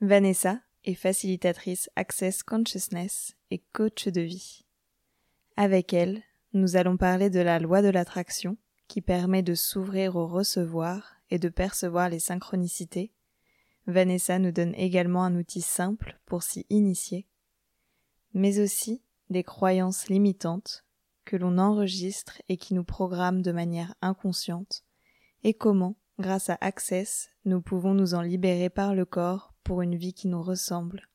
Vanessa est facilitatrice Access Consciousness et coach de vie. Avec elle, nous allons parler de la loi de l'attraction qui permet de s'ouvrir au recevoir et de percevoir les synchronicités. Vanessa nous donne également un outil simple pour s'y initier, mais aussi des croyances limitantes que l'on enregistre et qui nous programment de manière inconsciente, et comment, grâce à Access, nous pouvons nous en libérer par le corps pour une vie qui nous ressemble.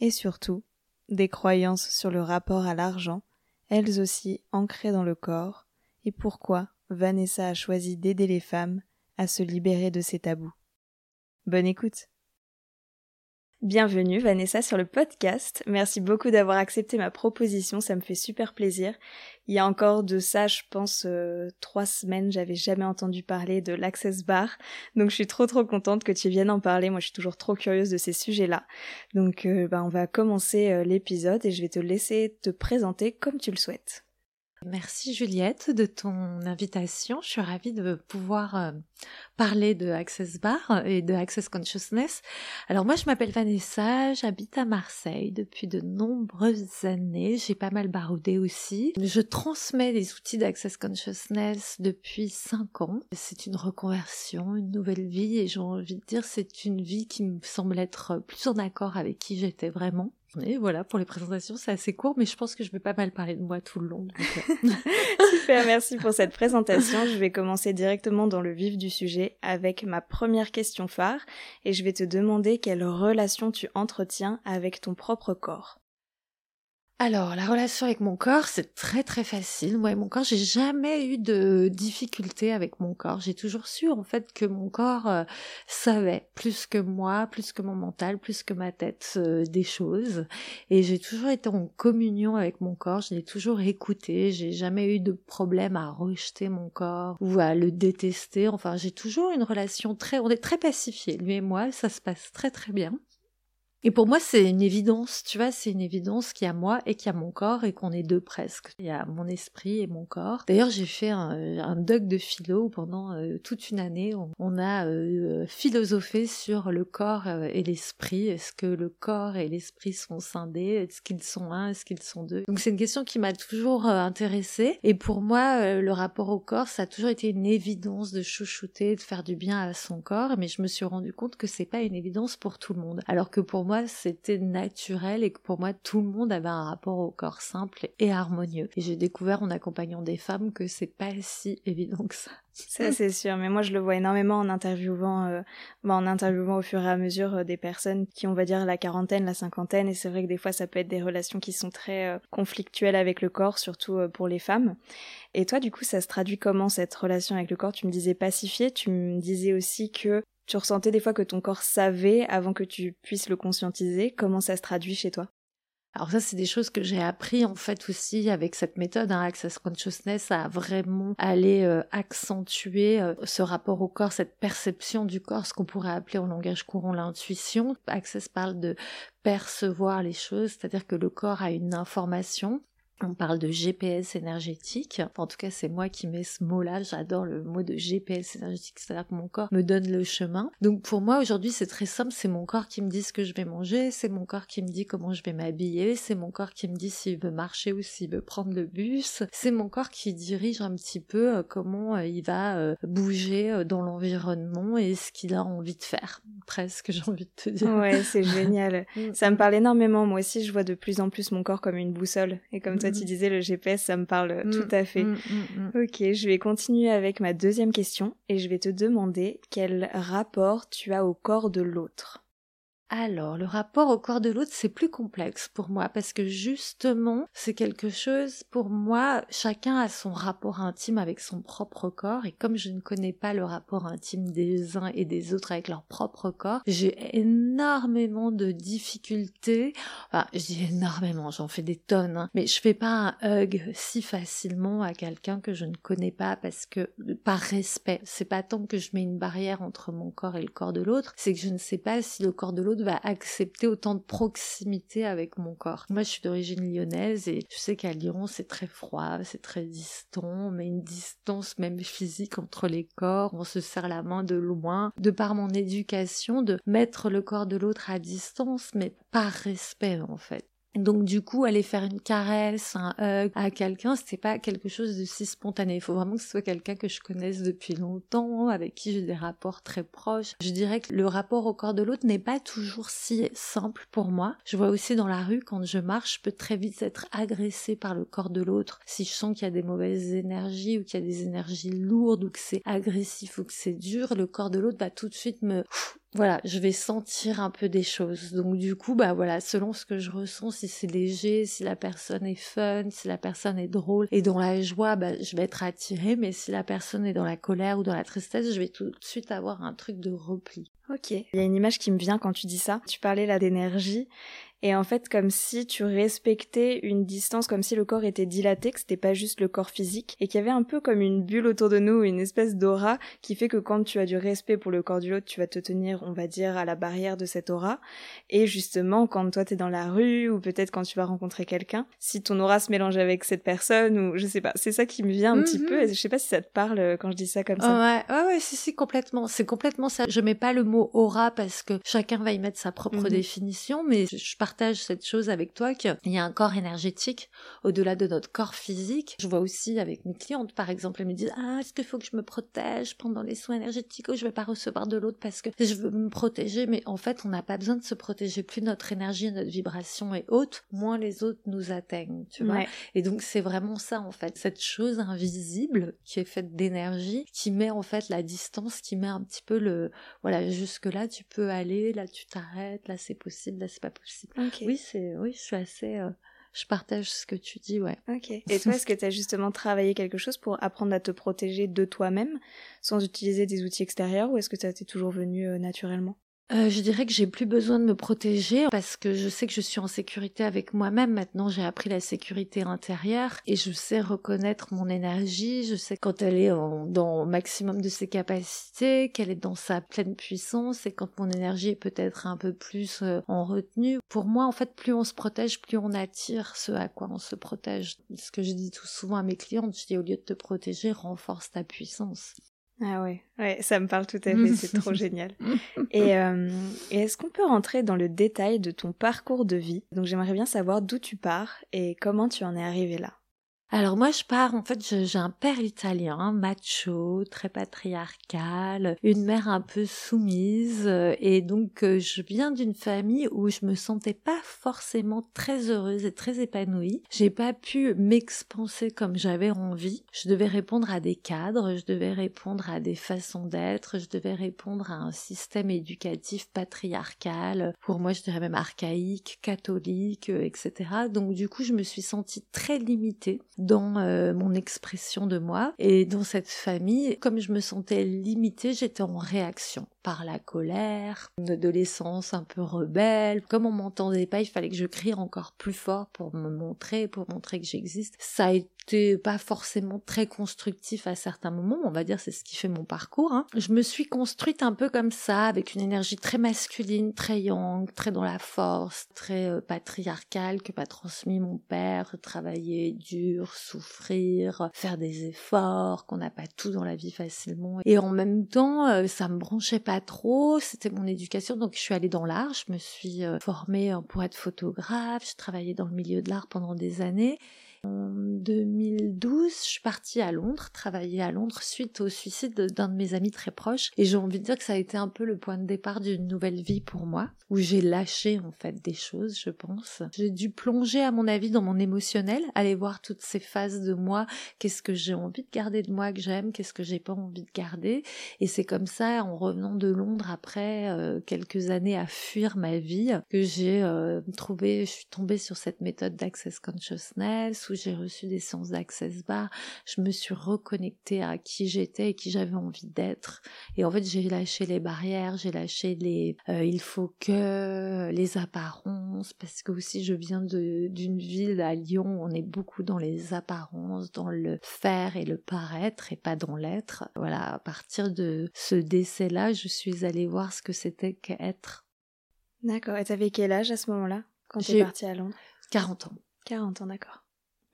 Et surtout, des croyances sur le rapport à l'argent, elles aussi ancrées dans le corps, et pourquoi Vanessa a choisi d'aider les femmes à se libérer de ces tabous. Bonne écoute. Bienvenue Vanessa sur le podcast. Merci beaucoup d'avoir accepté ma proposition, ça me fait super plaisir. Il y a encore de ça, je pense, euh, trois semaines, j'avais jamais entendu parler de l'Access Bar. Donc je suis trop trop contente que tu viennes en parler. Moi je suis toujours trop curieuse de ces sujets-là. Donc euh, bah, on va commencer euh, l'épisode et je vais te laisser te présenter comme tu le souhaites. Merci Juliette de ton invitation. Je suis ravie de pouvoir euh, parler de Access Bar et de Access Consciousness. Alors moi je m'appelle Vanessa, j'habite à Marseille depuis de nombreuses années. J'ai pas mal baroudé aussi. Je transmets les outils d'Access Consciousness depuis cinq ans. C'est une reconversion, une nouvelle vie et j'ai envie de dire c'est une vie qui me semble être plus en accord avec qui j'étais vraiment. Et voilà, pour les présentations, c'est assez court, mais je pense que je vais pas mal parler de moi tout le long. Euh. Super, merci pour cette présentation. Je vais commencer directement dans le vif du sujet avec ma première question phare et je vais te demander quelle relation tu entretiens avec ton propre corps. Alors, la relation avec mon corps, c'est très très facile. Moi et mon corps, j'ai jamais eu de difficulté avec mon corps. J'ai toujours su en fait que mon corps euh, savait plus que moi, plus que mon mental, plus que ma tête euh, des choses. Et j'ai toujours été en communion avec mon corps. Je l'ai toujours écouté. J'ai jamais eu de problème à rejeter mon corps ou à le détester. Enfin, j'ai toujours une relation très, on est très pacifiés. Lui et moi, ça se passe très très bien. Et pour moi, c'est une évidence, tu vois, c'est une évidence qu'il y a moi et qu'il y a mon corps et qu'on est deux presque. Il y a mon esprit et mon corps. D'ailleurs, j'ai fait un, doc de philo où pendant euh, toute une année. On, a euh, philosophé sur le corps euh, et l'esprit. Est-ce que le corps et l'esprit sont scindés? Est-ce qu'ils sont un? Est-ce qu'ils sont deux? Donc c'est une question qui m'a toujours intéressée. Et pour moi, le rapport au corps, ça a toujours été une évidence de chouchouter, de faire du bien à son corps. Mais je me suis rendu compte que c'est pas une évidence pour tout le monde. Alors que pour moi, c'était naturel et que pour moi, tout le monde avait un rapport au corps simple et harmonieux. Et j'ai découvert en accompagnant des femmes que c'est pas si évident que ça. Ça c'est sûr, mais moi je le vois énormément en interviewant, euh, bah, en interviewant au fur et à mesure euh, des personnes qui on va dire la quarantaine, la cinquantaine, et c'est vrai que des fois ça peut être des relations qui sont très euh, conflictuelles avec le corps, surtout pour les femmes. Et toi du coup ça se traduit comment cette relation avec le corps? Tu me disais pacifié, tu me disais aussi que tu ressentais des fois que ton corps savait avant que tu puisses le conscientiser. Comment ça se traduit chez toi? Alors ça, c'est des choses que j'ai appris en fait aussi avec cette méthode, hein, Access Consciousness, à vraiment aller euh, accentuer euh, ce rapport au corps, cette perception du corps, ce qu'on pourrait appeler en langage courant l'intuition. Access parle de percevoir les choses, c'est-à-dire que le corps a une information on parle de GPS énergétique. en tout cas, c'est moi qui mets ce mot-là. J'adore le mot de GPS énergétique. C'est-à-dire que mon corps me donne le chemin. Donc, pour moi, aujourd'hui, c'est très simple. C'est mon corps qui me dit ce que je vais manger. C'est mon corps qui me dit comment je vais m'habiller. C'est mon corps qui me dit s'il veut marcher ou s'il veut prendre le bus. C'est mon corps qui dirige un petit peu euh, comment euh, il va euh, bouger dans l'environnement et ce qu'il a envie de faire. Presque, j'ai envie de te dire. Ouais, c'est génial. Mm. Ça me parle énormément. Moi aussi, je vois de plus en plus mon corps comme une boussole. Et comme tu mm. disais le GPS, ça me parle mm, tout à fait. Mm, ok, je vais continuer avec ma deuxième question et je vais te demander quel rapport tu as au corps de l'autre. Alors, le rapport au corps de l'autre, c'est plus complexe pour moi parce que justement, c'est quelque chose, pour moi, chacun a son rapport intime avec son propre corps et comme je ne connais pas le rapport intime des uns et des autres avec leur propre corps, j'ai énormément de difficultés. Enfin, je dis énormément, j'en fais des tonnes, hein, mais je fais pas un hug si facilement à quelqu'un que je ne connais pas parce que, par respect, c'est pas tant que je mets une barrière entre mon corps et le corps de l'autre, c'est que je ne sais pas si le corps de l'autre va accepter autant de proximité avec mon corps. Moi, je suis d'origine lyonnaise et je sais qu'à Lyon, c'est très froid, c'est très distant, mais une distance même physique entre les corps, on se serre la main de loin, de par mon éducation, de mettre le corps de l'autre à distance, mais par respect en fait. Donc du coup, aller faire une caresse, un hug à quelqu'un, c'était pas quelque chose de si spontané. Il faut vraiment que ce soit quelqu'un que je connaisse depuis longtemps, avec qui j'ai des rapports très proches. Je dirais que le rapport au corps de l'autre n'est pas toujours si simple pour moi. Je vois aussi dans la rue, quand je marche, je peux très vite être agressée par le corps de l'autre. Si je sens qu'il y a des mauvaises énergies ou qu'il y a des énergies lourdes ou que c'est agressif ou que c'est dur, le corps de l'autre va tout de suite me voilà, je vais sentir un peu des choses. Donc du coup, bah voilà, selon ce que je ressens, si c'est léger, si la personne est fun, si la personne est drôle et dans la joie, bah je vais être attirée, mais si la personne est dans la colère ou dans la tristesse, je vais tout de suite avoir un truc de repli. Ok. Il y a une image qui me vient quand tu dis ça. Tu parlais là d'énergie et en fait comme si tu respectais une distance, comme si le corps était dilaté, que c'était pas juste le corps physique, et qu'il y avait un peu comme une bulle autour de nous, une espèce d'aura qui fait que quand tu as du respect pour le corps du l'autre, tu vas te tenir, on va dire, à la barrière de cette aura. Et justement, quand toi t'es dans la rue, ou peut-être quand tu vas rencontrer quelqu'un, si ton aura se mélange avec cette personne, ou je sais pas, c'est ça qui me vient un petit peu, et je sais pas si ça te parle euh, quand je dis ça comme ça. Ouais, ouais, ouais, si, si, complètement. C'est complètement ça. Je mets pas le mot aura parce que chacun va y mettre sa propre mhm. définition, mais je, je partage cette chose avec toi qu'il y a un corps énergétique au-delà de notre corps physique. Je vois aussi avec mes clientes, par exemple, elles me disent ah est-ce qu'il faut que je me protège pendant les soins énergétiques? Ou je vais pas recevoir de l'autre parce que je veux me protéger. Mais en fait, on n'a pas besoin de se protéger. Plus notre énergie, notre vibration est haute, moins les autres nous atteignent. Tu vois? Et donc c'est vraiment ça en fait, cette chose invisible qui est faite d'énergie, qui met en fait la distance, qui met un petit peu le voilà jusque là tu peux aller, là tu t'arrêtes, là c'est possible, là c'est pas possible oui, c'est, oui, je suis assez, euh, je partage ce que tu dis, ouais. Ok. Et toi, est-ce que tu as justement travaillé quelque chose pour apprendre à te protéger de toi-même sans utiliser des outils extérieurs ou est-ce que ça t'est toujours venu euh, naturellement? Euh, je dirais que j'ai plus besoin de me protéger parce que je sais que je suis en sécurité avec moi-même. Maintenant, j'ai appris la sécurité intérieure et je sais reconnaître mon énergie. Je sais quand elle est dans le maximum de ses capacités, qu'elle est dans sa pleine puissance et quand mon énergie est peut-être un peu plus euh, en retenue. Pour moi, en fait, plus on se protège, plus on attire ce à quoi on se protège. Ce que je dis tout souvent à mes clientes, je dis au lieu de te protéger, renforce ta puissance. Ah ouais, ouais, ça me parle tout à fait, c'est trop génial. Et, euh, et est-ce qu'on peut rentrer dans le détail de ton parcours de vie? Donc j'aimerais bien savoir d'où tu pars et comment tu en es arrivé là. Alors moi je pars, en fait j'ai un père italien, macho, très patriarcal, une mère un peu soumise euh, et donc euh, je viens d'une famille où je me sentais pas forcément très heureuse et très épanouie. J'ai pas pu m'expanser comme j'avais envie. Je devais répondre à des cadres, je devais répondre à des façons d'être, je devais répondre à un système éducatif patriarcal, pour moi je dirais même archaïque, catholique, euh, etc. Donc du coup je me suis sentie très limitée dans euh, mon expression de moi. Et dans cette famille, comme je me sentais limitée, j'étais en réaction par la colère, une adolescence un peu rebelle. Comme on m'entendait pas, il fallait que je crie encore plus fort pour me montrer, pour montrer que j'existe. Ça a été pas forcément très constructif à certains moments, on va dire c'est ce qui fait mon parcours. Hein. Je me suis construite un peu comme ça, avec une énergie très masculine, très young, très dans la force, très euh, patriarcale que m'a transmis mon père, travailler dur, souffrir, faire des efforts, qu'on n'a pas tout dans la vie facilement. Et en même temps, euh, ça me branchait pas trop, c'était mon éducation, donc je suis allée dans l'art, je me suis euh, formée pour être photographe, je travaillais dans le milieu de l'art pendant des années. En 2012, je suis partie à Londres, travailler à Londres suite au suicide d'un de mes amis très proches. Et j'ai envie de dire que ça a été un peu le point de départ d'une nouvelle vie pour moi, où j'ai lâché en fait des choses, je pense. J'ai dû plonger à mon avis dans mon émotionnel, aller voir toutes ces phases de moi, qu'est-ce que j'ai envie de garder de moi que j'aime, qu'est-ce que j'ai pas envie de garder? Et c'est comme ça, en revenant de Londres après euh, quelques années à fuir ma vie, que j'ai euh, trouvé, je suis tombée sur cette méthode d'Access Consciousness, où j'ai reçu des séances d'Access Bar, je me suis reconnectée à qui j'étais et qui j'avais envie d'être. Et en fait, j'ai lâché les barrières, j'ai lâché les euh, il faut que, les apparences, parce que aussi je viens d'une ville à Lyon, on est beaucoup dans les apparences, dans le faire et le paraître et pas dans l'être. Voilà, à partir de ce décès-là, je suis allée voir ce que c'était qu'être. D'accord. Et t'avais quel âge à ce moment-là, quand t'es partie à Londres? 40 ans. 40 ans, d'accord.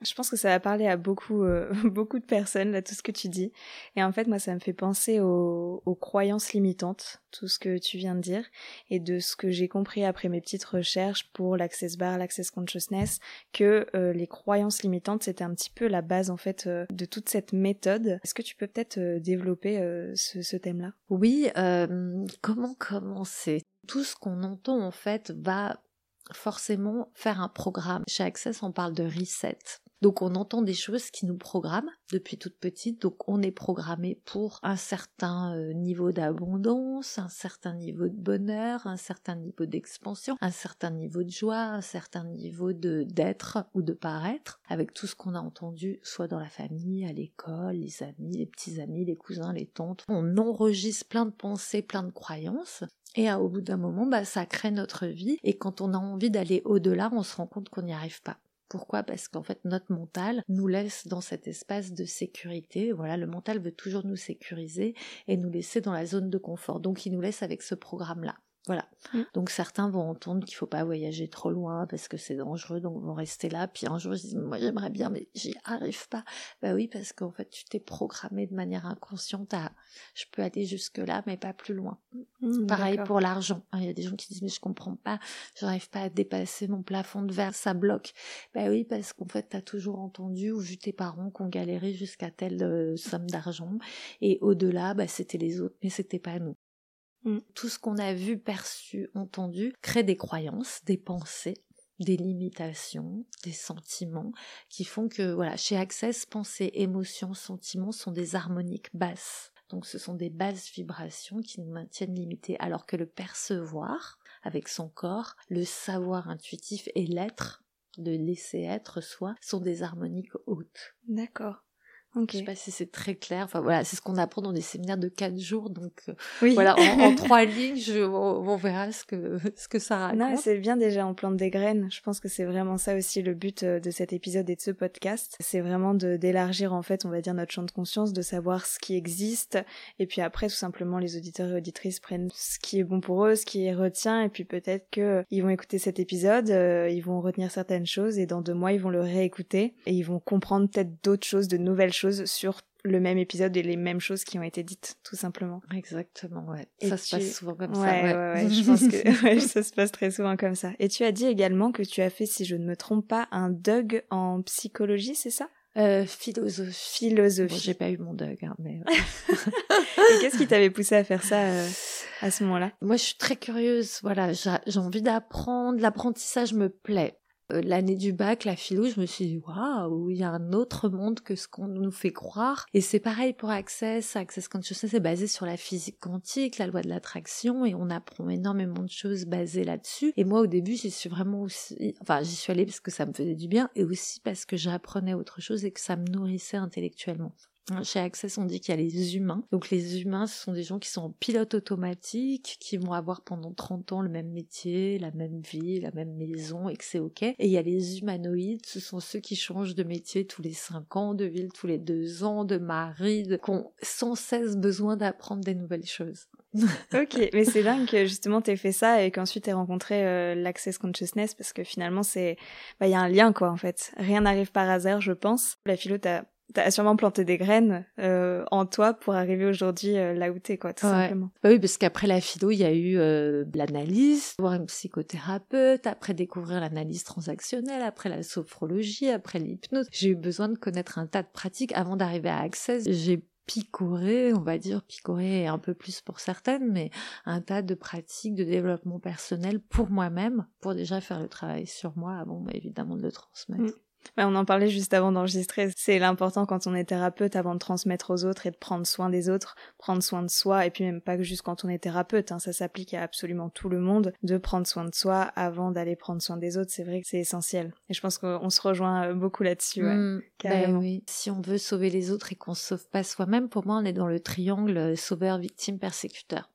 Je pense que ça va parler à beaucoup, euh, beaucoup de personnes, là, tout ce que tu dis. Et en fait, moi, ça me fait penser aux, croyances limitantes, tout ce que tu viens de dire, et de ce que j'ai compris après mes petites recherches pour l'Access Bar, l'Access Consciousness, que euh, les croyances limitantes, c'était un petit peu la base, en fait, euh, de toute cette méthode. Est-ce que tu peux peut-être développer ce, ce thème-là? Oui, comment commencer? Tout ce qu'on entend, en fait, va forcément faire un programme. Chez Access, on parle de reset. Donc on entend des choses qui nous programment depuis toute petite. Donc on est programmé pour un certain euh, niveau d'abondance, un certain niveau de bonheur, un certain niveau d'expansion, un certain niveau de joie, un certain niveau de d'être ou de paraître, avec tout ce qu'on a entendu, soit dans la famille, à l'école, les amis, les petits amis, les cousins, les tantes. On enregistre plein de pensées, plein de croyances. Et au bout d'un moment, bah, ça crée notre vie. Et quand on a envie d'aller au-delà, on se rend compte qu'on n'y arrive pas. Pourquoi? Parce qu'en fait, notre mental nous laisse dans cet espace de sécurité. Voilà, le mental veut toujours nous sécuriser et nous laisser dans la zone de confort. Donc, il nous laisse avec ce programme-là. Voilà. Mm. Donc certains vont entendre qu'il faut pas voyager trop loin parce que c'est dangereux, donc vont rester là. Puis un jour ils disent moi j'aimerais bien, mais j'y arrive pas. Bah oui parce qu'en fait tu t'es programmé de manière inconsciente à je peux aller jusque là mais pas plus loin. Mm, Pareil pour l'argent. Hein, il y a des gens qui disent mais je comprends pas, j'arrive pas à dépasser mon plafond de verre, ça bloque. Bah oui parce qu'en fait t'as toujours entendu ou vu tes parents qu'on galérait jusqu'à telle euh, somme d'argent et au-delà bah c'était les autres mais c'était pas nous. Mm. Tout ce qu'on a vu, perçu, entendu crée des croyances, des pensées, des limitations, des sentiments qui font que, voilà, chez Access, pensées, émotions, sentiments sont des harmoniques basses. Donc ce sont des basses vibrations qui nous maintiennent limités, alors que le percevoir avec son corps, le savoir intuitif et l'être, de laisser être soi, sont des harmoniques hautes. D'accord. Okay. Je sais pas si c'est très clair. Enfin voilà, c'est ce qu'on apprend dans des séminaires de quatre jours. Donc euh, voilà, en, trois lignes, je, on, verra ce que ce que ça raconte. Non, c'est bien déjà, on plante des graines. Je pense que c'est vraiment ça aussi le but euh, de cet épisode et de ce podcast. C'est vraiment de d'élargir en fait, on va dire notre champ de conscience, de savoir ce qui existe, et puis après tout simplement les auditeurs et auditrices prennent ce qui est bon pour eux, ce qui retient, et puis peut-être que ils vont écouter cet épisode, euh, ils vont retenir certaines choses, et dans deux mois ils vont le réécouter et ils vont comprendre peut-être d'autres choses, de nouvelles choses sur le même épisode et les mêmes choses qui ont été dites, tout simplement. Exactement, ouais. ça se passe souvent comme ça. Ouais, ouais, ouais. je pense que ça se passe très souvent comme ça. Et tu as dit également que tu as fait, si je ne me trompe pas, un DUG en psychologie, c'est ça? Euh, philosophie. Philosophie. j'ai pas eu mon DUG, hein, mais. et qu'est-ce qui t'avait poussé à faire ça euh, à ce moment-là? Moi, je suis très curieuse. Voilà, j'ai envie d'apprendre. L'apprentissage me plaît. Euh, l'année du bac, la philo, je me suis dit waouh, il y a un autre monde que ce qu'on nous fait croire. Et c'est pareil pour Access. Access Consciousness est basé sur la physique quantique, la loi de l'attraction, et on apprend énormément de choses basées là-dessus. Et moi, au début, j'y suis vraiment aussi, enfin, j'y suis allée parce que ça me faisait du bien, et aussi parce que j'apprenais autre chose et que ça me nourrissait intellectuellement. Chez Access, on dit qu'il y a les humains. Donc les humains, ce sont des gens qui sont en pilote automatique, qui vont avoir pendant 30 ans le même métier, la même vie, la même maison, et que c'est ok. Et il y a les humanoïdes, ce sont ceux qui changent de métier tous les 5 ans, de ville tous les 2 ans, de mari, qui ont sans cesse besoin d'apprendre des nouvelles choses. ok, mais c'est dingue que justement t'aies fait ça et qu'ensuite t'aies rencontré euh, l'Access Consciousness parce que finalement c'est, bah il y a un lien quoi en fait. Rien n'arrive par hasard, je pense. La philo t'a T'as sûrement planté des graines euh, en toi pour arriver aujourd'hui euh, là où t'es, quoi, tout simplement. Bah oui, parce qu'après la philo, il y a eu euh, l'analyse, voir une psychothérapeute, après découvrir l'analyse transactionnelle, après la sophrologie, après l'hypnose. J'ai eu besoin de connaître un tas de pratiques avant d'arriver à Access. J'ai picoré, on va dire picoré un peu plus pour certaines, mais un tas de pratiques de développement personnel pour moi-même, pour déjà faire le travail sur moi avant bah, évidemment de le transmettre. Mm on en parlait juste avant d'enregistrer. C'est l'important quand on est thérapeute avant de transmettre aux autres et de prendre soin des autres, prendre soin de soi, et puis même pas que juste quand on est thérapeute, hein, ça s'applique à absolument tout le monde, de prendre soin de soi avant d'aller prendre soin des autres. C'est vrai que c'est essentiel. Et je pense qu'on se rejoint euh, beaucoup là-dessus. Ouais, mmh, ben oui. Si on veut sauver les autres et qu'on se sauve pas soi-même, pour moi, on est dans le triangle euh, sauveur, victime, persécuteur.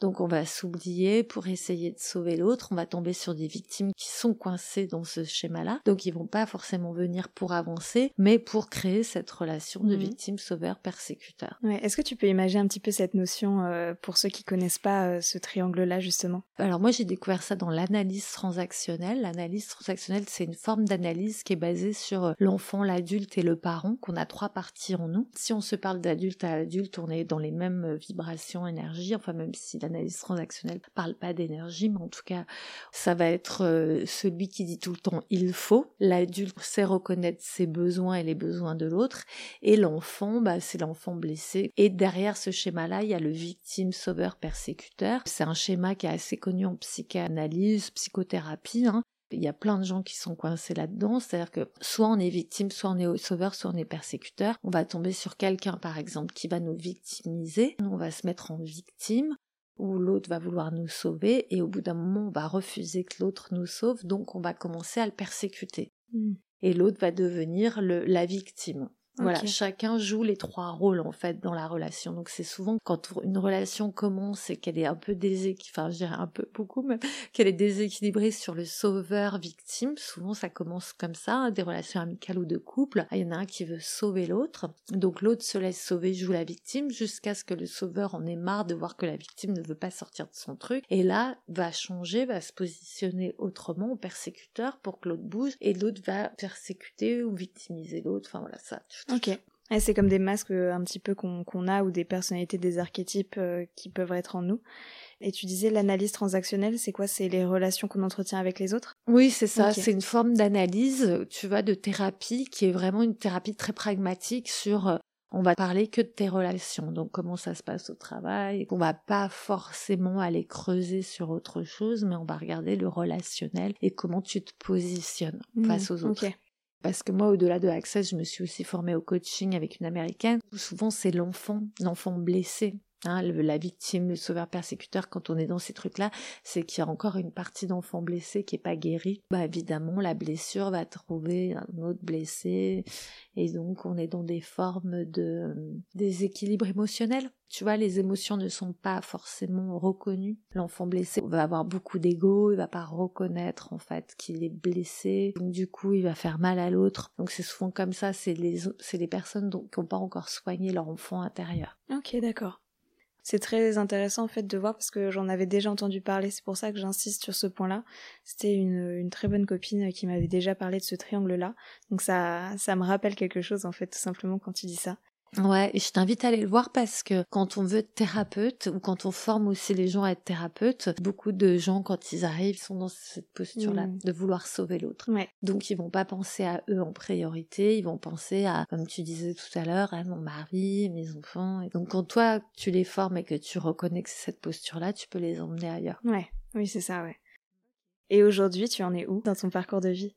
Donc on va s'oublier pour essayer de sauver l'autre. On va tomber sur des victimes qui sont coincées dans ce schéma-là. Donc ils vont pas forcément venir pour avancer, mais pour créer cette relation de mmh. victime sauveur persécuteur. Ouais. Est-ce que tu peux imaginer un petit peu cette notion euh, pour ceux qui connaissent pas euh, ce triangle-là justement? Alors moi j'ai découvert ça dans l'analyse transactionnelle. L'analyse transactionnelle c'est une forme d'analyse qui est basée sur euh, l'enfant, l'adulte et le parent, qu'on a trois parties en nous. Si on se parle d'adulte à adulte, on est dans les mêmes vibrations, énergie, enfin même si l'analyse transactionnelle parle pas d'énergie, mais en tout cas, ça va être euh, celui qui dit tout le temps il faut. L'adulte sait reconnaître ses besoins et les besoins de l'autre, et l'enfant, bah, c'est l'enfant blessé. Et derrière ce schéma-là, il y a le victime, sauveur, persécuteur. C'est un schéma qui est assez connu en psychanalyse, psychothérapie. Hein. Il y a plein de gens qui sont coincés là-dedans, c'est-à-dire que soit on est victime, soit on est sauveur, soit on est persécuteur. On va tomber sur quelqu'un, par exemple, qui va nous victimiser. On va se mettre en victime où l'autre va vouloir nous sauver et au bout d'un moment on va refuser que l'autre nous sauve, donc on va commencer à le persécuter. Hmm. Et l'autre va devenir le, la victime. Voilà, chacun joue les trois rôles en fait dans la relation. Donc c'est souvent quand une relation commence et qu'elle est un peu déséquilibrée, enfin je dirais un peu beaucoup même, qu'elle est déséquilibrée sur le sauveur-victime. Souvent ça commence comme ça, hein, des relations amicales ou de couple. Ah, il y en a un qui veut sauver l'autre, donc l'autre se laisse sauver, joue la victime jusqu'à ce que le sauveur en ait marre de voir que la victime ne veut pas sortir de son truc. Et là va changer, va se positionner autrement au persécuteur pour que l'autre bouge et l'autre va persécuter ou victimiser l'autre. Enfin voilà ça. Ok. c'est comme des masques euh, un petit peu qu'on a ou des personnalités, des archétypes euh, qui peuvent être en nous. Et tu disais l'analyse transactionnelle, c'est quoi? C'est les relations qu'on entretient avec les autres? Oui, c'est ça. C'est une forme d'analyse, tu vois, de thérapie qui est vraiment une thérapie très pragmatique sur euh, on va parler que de tes relations, donc comment ça se passe au travail? On va pas forcément aller creuser sur autre chose, mais on va regarder le relationnel et comment tu te positionnes mmh, face aux autres. Parce que moi, au-delà de Access, je me suis aussi formée au coaching avec une américaine. Souvent, c'est l'enfant, l'enfant blessé Hein, la victime, le sauveur persécuteur, quand on est dans ces trucs-là, c'est qu'il y a encore une partie d'enfant blessé qui est pas guérie. Bah évidemment, la blessure va trouver un autre blessé, et donc on est dans des formes de déséquilibre émotionnel. Tu vois, les émotions ne sont pas forcément reconnues. L'enfant blessé va avoir beaucoup d'ego, il va pas reconnaître en fait qu'il est blessé. Donc du coup, il va faire mal à l'autre. Donc c'est souvent comme ça, c'est les, c'est les personnes qui n'ont pas encore soigné leur enfant intérieur. Ok, d'accord. C'est très intéressant en fait de voir parce que j'en avais déjà entendu parler, c'est pour ça que j'insiste sur ce point-là. C'était une, très bonne copine qui m'avait déjà parlé de ce triangle-là, donc ça, ça me rappelle quelque chose en fait tout simplement quand tu dis ça. Ouais, et je t'invite à aller le voir parce que quand on veut être thérapeute ou quand on forme aussi les gens à être thérapeutes, beaucoup de gens quand ils arrivent sont dans cette posture-là mmh. de vouloir sauver l'autre. Ouais. Donc ils vont pas penser à eux en priorité, ils vont penser à, comme tu disais tout à l'heure, à mon mari, mes enfants. Et donc quand toi tu les formes et que tu reconnais que c'est cette posture-là, tu peux les emmener ailleurs. Ouais, oui c'est ça, ouais. Et aujourd'hui, tu en es où dans ton parcours de vie?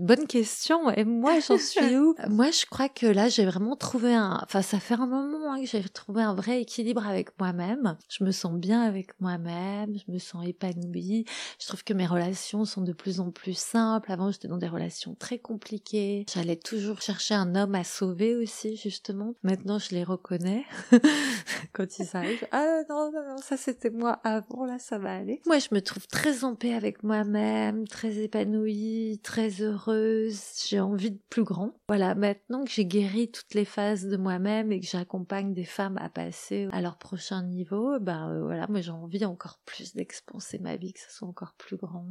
Bonne question. Et moi, j'en suis où? Moi, je crois que là, j'ai vraiment trouvé un. Enfin, ça fait un moment hein, que j'ai trouvé un vrai équilibre avec moi-même. Je me sens bien avec moi-même. Je me sens épanouie. Je trouve que mes relations sont de plus en plus simples. Avant, j'étais dans des relations très compliquées. J'allais toujours chercher un homme à sauver aussi, justement. Maintenant, je les reconnais quand ils arrivent. Ah non, non, non, ça c'était moi avant. Là, ça va aller. Moi, je me trouve très en paix avec moi-même, très épanouie, très heureuse j'ai envie de plus grand. Voilà, maintenant que j'ai guéri toutes les phases de moi-même et que j'accompagne des femmes à passer à leur prochain niveau, ben euh, voilà, moi j'ai envie encore plus d'expanser ma vie, que ça soit encore plus grand.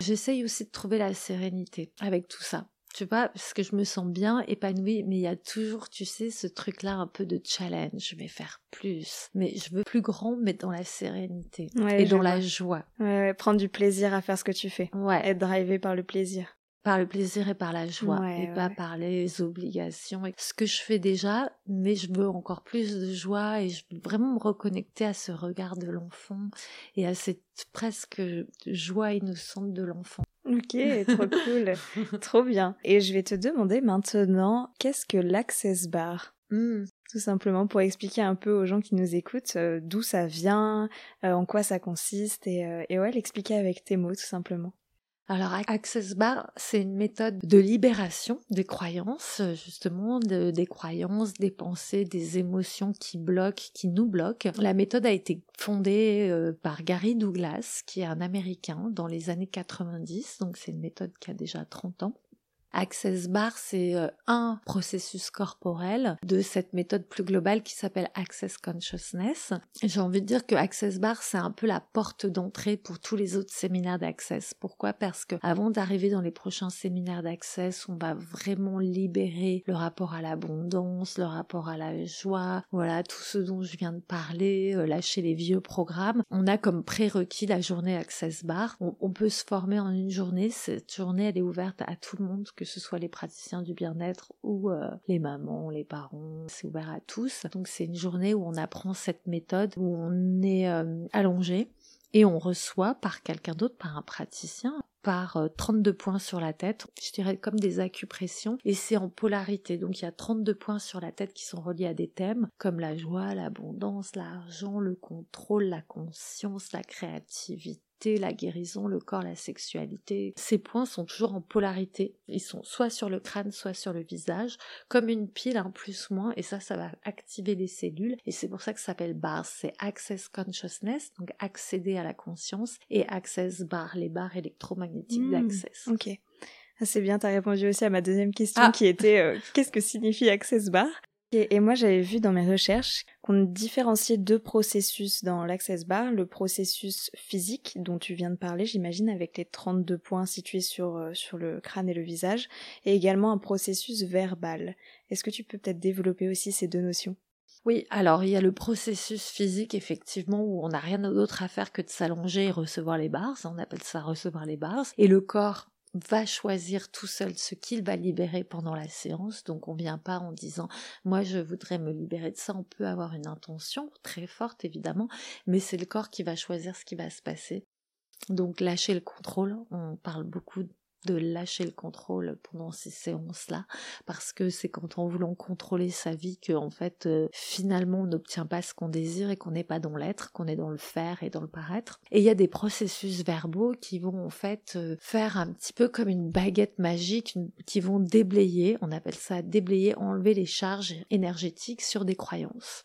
J'essaye aussi de trouver la sérénité avec tout ça. tu vois, parce que je me sens bien épanouie, mais il y a toujours, tu sais, ce truc-là un peu de challenge. Je vais faire plus, mais je veux plus grand, mais dans la sérénité et dans la joie. Ouais, prendre du plaisir à faire ce que tu fais. Ouais. Être drivé par le plaisir. Par le plaisir et par la joie, et pas par les obligations. Ce que je fais déjà, mais je veux encore plus de joie et je veux vraiment me reconnecter à ce regard de l'enfant et à cette presque joie innocente de l'enfant. Ok, trop cool, trop bien. Et je vais te demander maintenant, qu'est-ce que l'Access Bar? Mmh. Tout simplement pour expliquer un peu aux gens qui nous écoutent euh, d'où ça vient, euh, en quoi ça consiste, et, euh, et ouais, l'expliquer avec tes mots tout simplement. Alors, Access Bar, c'est une méthode de libération des croyances, justement, des croyances, des pensées, des émotions qui bloquent, qui nous bloquent. La méthode a été fondée euh, par Gary Douglas, qui est un Américain, dans les années 90, donc c'est une méthode qui a déjà 30 ans. Access Bar, c'est euh, un processus corporel de cette méthode plus globale qui s'appelle Access Consciousness. J'ai envie de dire que Access Bar, c'est un peu la porte d'entrée pour tous les autres séminaires d'Access. Pourquoi? Parce que avant d'arriver dans les prochains séminaires d'Access, on va vraiment libérer le rapport à l'abondance, le rapport à la joie, voilà, tout ce dont je viens de parler, euh, lâcher les vieux programmes. On a comme prérequis la journée Access Bar. On, on peut se former en une journée. Cette journée, elle est ouverte à tout le monde que ce soit les praticiens du bien-être ou euh, les mamans, les parents, c'est ouvert à tous. Donc c'est une journée où on apprend cette méthode, où on est euh, allongé et on reçoit par quelqu'un d'autre, par un praticien, par 32 euh, points sur la tête, je dirais comme des acupressions, et c'est en polarité. Donc il y a 32 points sur la tête qui sont reliés à des thèmes comme la joie, l'abondance, l'argent, le contrôle, la conscience, la créativité la guérison, le corps, la sexualité. Ces points sont toujours en polarité. Ils sont soit sur le crâne, soit sur le visage, comme une pile, un plus moins, et ça, ça va activer les cellules. Et c'est pour ça que ça s'appelle BAR. C'est Access Consciousness, donc accéder à la conscience, et Access Bar, les barres électromagnétiques hmm, d'Access. Ok. Ah, c'est bien, tu as répondu aussi à ma deuxième question ah. qui était euh, qu'est-ce que signifie Access Bar et, moi, j'avais vu dans mes recherches qu'on différenciait deux processus dans l'Access Bar. Le processus physique, dont tu viens de parler, j'imagine, avec les 32 points situés sur, euh, sur le crâne et le visage, et également un processus verbal. Est-ce que tu peux peut-être développer aussi ces deux notions? Oui, alors il y a le processus physique effectivement où on n'a rien d'autre à faire que de s'allonger et recevoir les barres, on appelle ça recevoir les barres, et le corps va choisir tout seul ce qu'il va libérer pendant la séance. Donc on vient pas en disant moi je voudrais me libérer de ça. On peut avoir une intention très forte évidemment, mais c'est le corps qui va choisir ce qui va se passer. Donc lâcher le contrôle, on parle beaucoup de lâcher le contrôle pendant ces séances-là, parce que c'est quand on voulant contrôler sa vie que en fait euh, finalement on n'obtient pas ce qu'on désire et qu'on n'est pas dans l'être, qu'on est dans le faire et dans le paraître. Et il y a des processus verbaux qui vont en fait euh, faire un petit peu comme une baguette magique, qui vont déblayer, on appelle ça déblayer, enlever les charges énergétiques sur des croyances.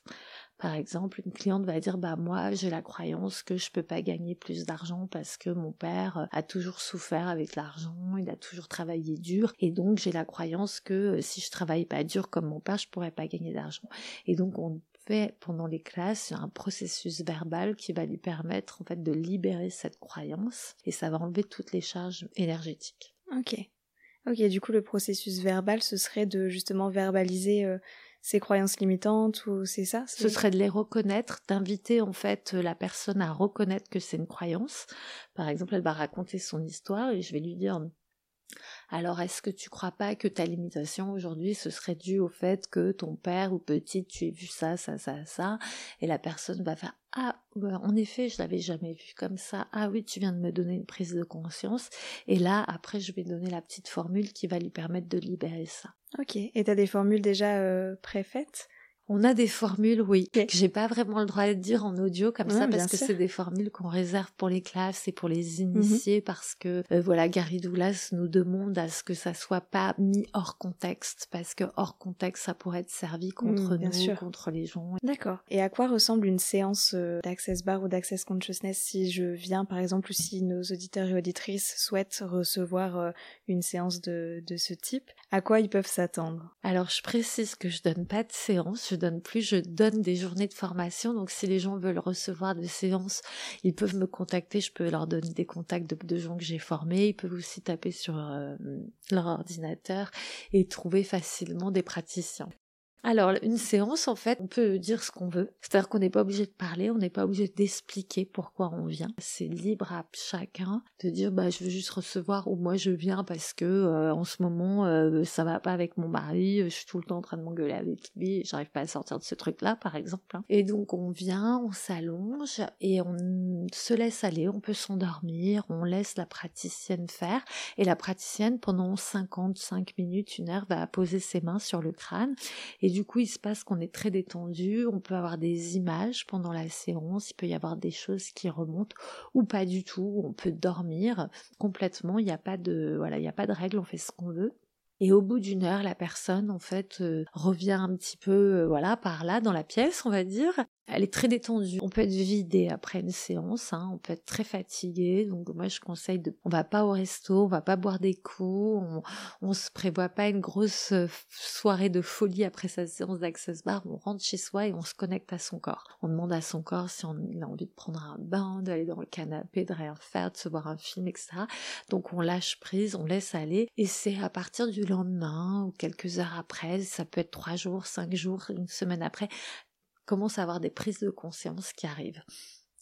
Par exemple, une cliente va dire bah moi j'ai la croyance que je peux pas gagner plus d'argent parce que mon père euh, a toujours souffert avec l'argent, il a toujours travaillé dur et donc j'ai la croyance que euh, si je travaille pas dur comme mon père, je pourrais pas gagner d'argent. Et donc on fait pendant les classes un processus verbal qui va lui permettre en fait de libérer cette croyance et ça va enlever toutes les charges énergétiques. Ok. Ok, du coup le processus verbal ce serait de justement verbaliser euh, ses croyances limitantes ou c'est ça Ce serait de les reconnaître, d'inviter en fait la personne à reconnaître que c'est une croyance. Par exemple, elle va raconter son histoire et je vais lui dire alors, est-ce que tu crois pas que ta limitation aujourd'hui, ce serait dû au fait que ton père ou petite, tu aies vu ça, ça, ça, ça, et la personne va faire ah, bah, en effet, je l'avais jamais vu comme ça. Ah oui, tu viens de me donner une prise de conscience. Et là, après, je vais donner la petite formule qui va lui permettre de libérer ça. Ok. Et t'as des formules déjà euh, préfaites? On a des formules, oui, que j'ai pas vraiment le droit de dire en audio comme ça parce que c'est des formules qu'on réserve pour les classes et pour les mhm. initiés parce que euh, voilà, Gary Douglas nous demande à ce que ça soit pas mis hors contexte parce que hors contexte ça pourrait être servi contre nous, contre les gens. D'accord. Et à quoi ressemble une séance euh, d'Access Bar ou d'Access Consciousness si je viens par exemple ou si nos auditeurs et auditrices souhaitent recevoir euh, une séance de, de ce type? À quoi ils peuvent s'attendre? Alors je précise que je donne pas de séance donne plus, je donne des journées de formation. Donc si les gens veulent recevoir des séances, ils peuvent me contacter, je peux leur donner des contacts de, gens que j'ai formés. Ils peuvent aussi taper sur euh, leur ordinateur et trouver facilement des praticiens. Alors, une séance, en fait, on peut dire ce qu'on veut. C'est-à-dire qu'on n'est pas obligé de parler, on n'est pas obligé d'expliquer pourquoi on vient. C'est libre à chacun de dire, bah, je veux juste recevoir ou moi je viens parce que euh, en ce moment euh, ça va pas avec mon mari, je suis tout le temps en train de m'engueuler avec lui, j'arrive pas à sortir de ce truc-là, par exemple. Hein. Et donc on vient, on s'allonge et on se laisse aller, on peut s'endormir, on laisse la praticienne faire et la praticienne pendant 55 minutes, une heure, va poser ses mains sur le crâne et du coup, il se passe qu'on est très détendu, on peut avoir des images pendant la séance, il peut y avoir des choses qui remontent ou pas du tout, on peut dormir complètement, il n'y a pas de voilà, règle, on fait ce qu'on veut. Et au bout d'une heure, la personne, en fait, euh, revient un petit peu, euh, voilà, par là, dans la pièce, on va dire, elle est très détendue. On peut être vidé après une séance, hein. on peut être très fatigué. Donc moi je conseille de, on va pas au resto, on va pas boire des coups, on, on se prévoit pas une grosse euh, soirée de folie après sa séance d'access bar. On rentre chez soi et on se connecte à son corps. On demande à son corps si on a envie de prendre un bain, d'aller dans le canapé, de rien faire, de se voir un film, etc. Donc on lâche prise, on laisse aller. Et c'est à partir du lendemain ou quelques heures après, ça peut être trois jours, cinq jours, une semaine après, commence à avoir des prises de conscience qui arrivent.